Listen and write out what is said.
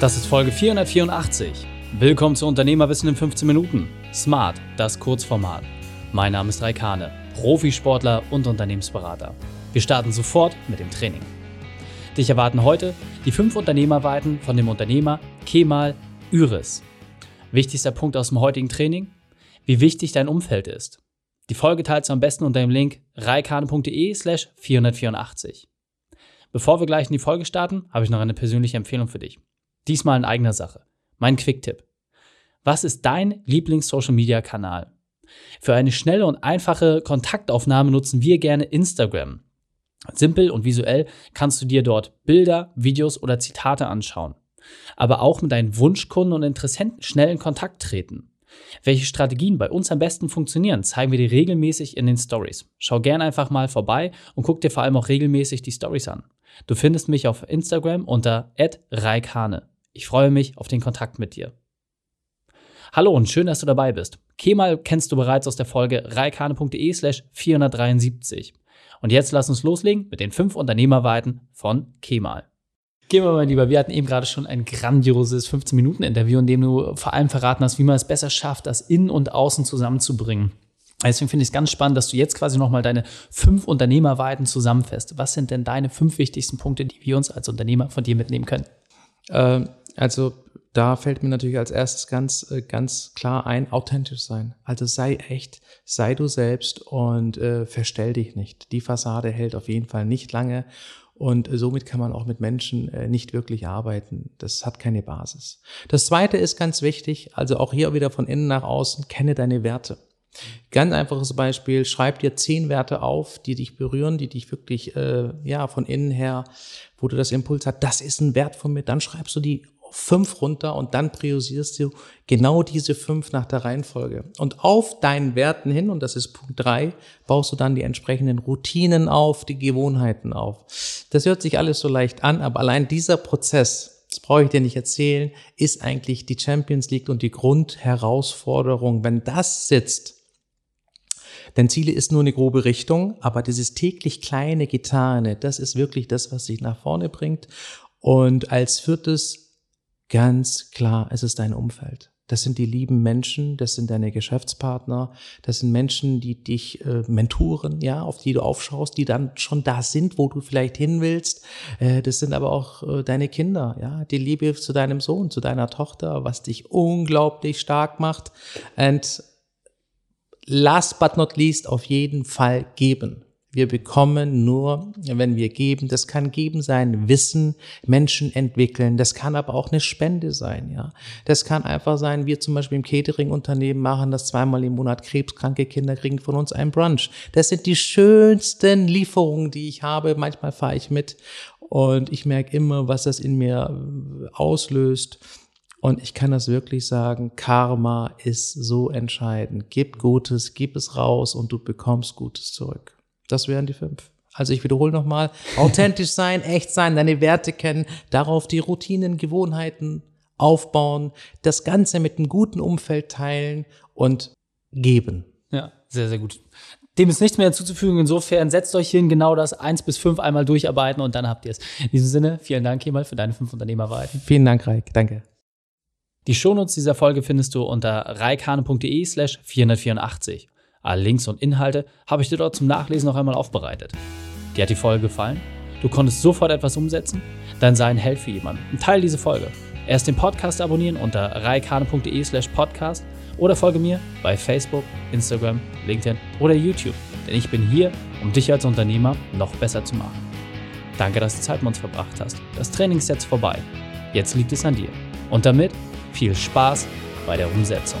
Das ist Folge 484. Willkommen zu Unternehmerwissen in 15 Minuten. Smart, das Kurzformat. Mein Name ist Raikane, Profisportler und Unternehmensberater. Wir starten sofort mit dem Training. Dich erwarten heute die fünf Unternehmerweiten von dem Unternehmer Kemal Üris. Wichtigster Punkt aus dem heutigen Training? Wie wichtig dein Umfeld ist. Die Folge teilst du am besten unter dem Link reikane.de slash 484. Bevor wir gleich in die Folge starten, habe ich noch eine persönliche Empfehlung für dich. Diesmal in eigener Sache. Mein Quick-Tipp. Was ist dein Lieblings-Social-Media-Kanal? Für eine schnelle und einfache Kontaktaufnahme nutzen wir gerne Instagram. Simpel und visuell kannst du dir dort Bilder, Videos oder Zitate anschauen. Aber auch mit deinen Wunschkunden und Interessenten schnell in Kontakt treten. Welche Strategien bei uns am besten funktionieren, zeigen wir dir regelmäßig in den Stories. Schau gern einfach mal vorbei und guck dir vor allem auch regelmäßig die Stories an. Du findest mich auf Instagram unter @reikane. Ich freue mich auf den Kontakt mit dir. Hallo und schön, dass du dabei bist. Kemal kennst du bereits aus der Folge reikane.de slash 473. Und jetzt lass uns loslegen mit den fünf Unternehmerweiten von Kemal. Kemal, mein Lieber, wir hatten eben gerade schon ein grandioses 15-Minuten-Interview, in dem du vor allem verraten hast, wie man es besser schafft, das Innen und Außen zusammenzubringen. Deswegen finde ich es ganz spannend, dass du jetzt quasi nochmal deine fünf Unternehmerweiten zusammenfasst. Was sind denn deine fünf wichtigsten Punkte, die wir uns als Unternehmer von dir mitnehmen können? Ähm, also da fällt mir natürlich als erstes ganz, äh, ganz klar ein, authentisch sein. Also sei echt, sei du selbst und äh, verstell dich nicht. Die Fassade hält auf jeden Fall nicht lange und äh, somit kann man auch mit Menschen äh, nicht wirklich arbeiten. Das hat keine Basis. Das zweite ist ganz wichtig, also auch hier wieder von innen nach außen, kenne deine Werte. Ganz einfaches Beispiel, schreib dir zehn Werte auf, die dich berühren, die dich wirklich, äh, ja, von innen her, wo du das Impuls hast, das ist ein Wert von mir, dann schreibst du die fünf runter und dann priorisierst du genau diese fünf nach der Reihenfolge. Und auf deinen Werten hin, und das ist Punkt drei, baust du dann die entsprechenden Routinen auf, die Gewohnheiten auf. Das hört sich alles so leicht an, aber allein dieser Prozess, das brauche ich dir nicht erzählen, ist eigentlich die Champions League und die Grundherausforderung. Wenn das sitzt, denn Ziele ist nur eine grobe Richtung, aber dieses täglich kleine Getane, das ist wirklich das, was sich nach vorne bringt. Und als viertes Ganz klar, es ist dein Umfeld. Das sind die lieben Menschen, das sind deine Geschäftspartner, das sind Menschen, die dich äh, mentoren, ja, auf die du aufschaust, die dann schon da sind, wo du vielleicht hin willst. Äh, das sind aber auch äh, deine Kinder, ja, die Liebe zu deinem Sohn, zu deiner Tochter, was dich unglaublich stark macht. And last but not least auf jeden Fall geben. Wir bekommen nur, wenn wir geben. Das kann geben sein, Wissen, Menschen entwickeln. Das kann aber auch eine Spende sein, ja. Das kann einfach sein, wir zum Beispiel im Catering-Unternehmen machen das zweimal im Monat. Krebskranke Kinder kriegen von uns ein Brunch. Das sind die schönsten Lieferungen, die ich habe. Manchmal fahre ich mit und ich merke immer, was das in mir auslöst. Und ich kann das wirklich sagen, Karma ist so entscheidend. Gib Gutes, gib es raus und du bekommst Gutes zurück. Das wären die fünf. Also ich wiederhole nochmal, authentisch sein, echt sein, deine Werte kennen, darauf die Routinen, Gewohnheiten aufbauen, das Ganze mit einem guten Umfeld teilen und geben. Ja, sehr, sehr gut. Dem ist nichts mehr hinzuzufügen. Insofern setzt euch hin, genau das eins bis fünf einmal durcharbeiten und dann habt ihr es. In diesem Sinne, vielen Dank hier mal für deine fünf Unternehmerweiten. Vielen Dank, Reik. Danke. Die Shownotes dieser Folge findest du unter reikane.de slash 484. Alle Links und Inhalte habe ich dir dort zum Nachlesen noch einmal aufbereitet. Dir hat die Folge gefallen? Du konntest sofort etwas umsetzen? Dann sei ein Held für jemanden und teile diese Folge. Erst den Podcast abonnieren unter reikane.de slash podcast oder folge mir bei Facebook, Instagram, LinkedIn oder YouTube, denn ich bin hier, um dich als Unternehmer noch besser zu machen. Danke, dass du Zeit mit uns verbracht hast. Das Training ist jetzt vorbei. Jetzt liegt es an dir. Und damit viel Spaß bei der Umsetzung.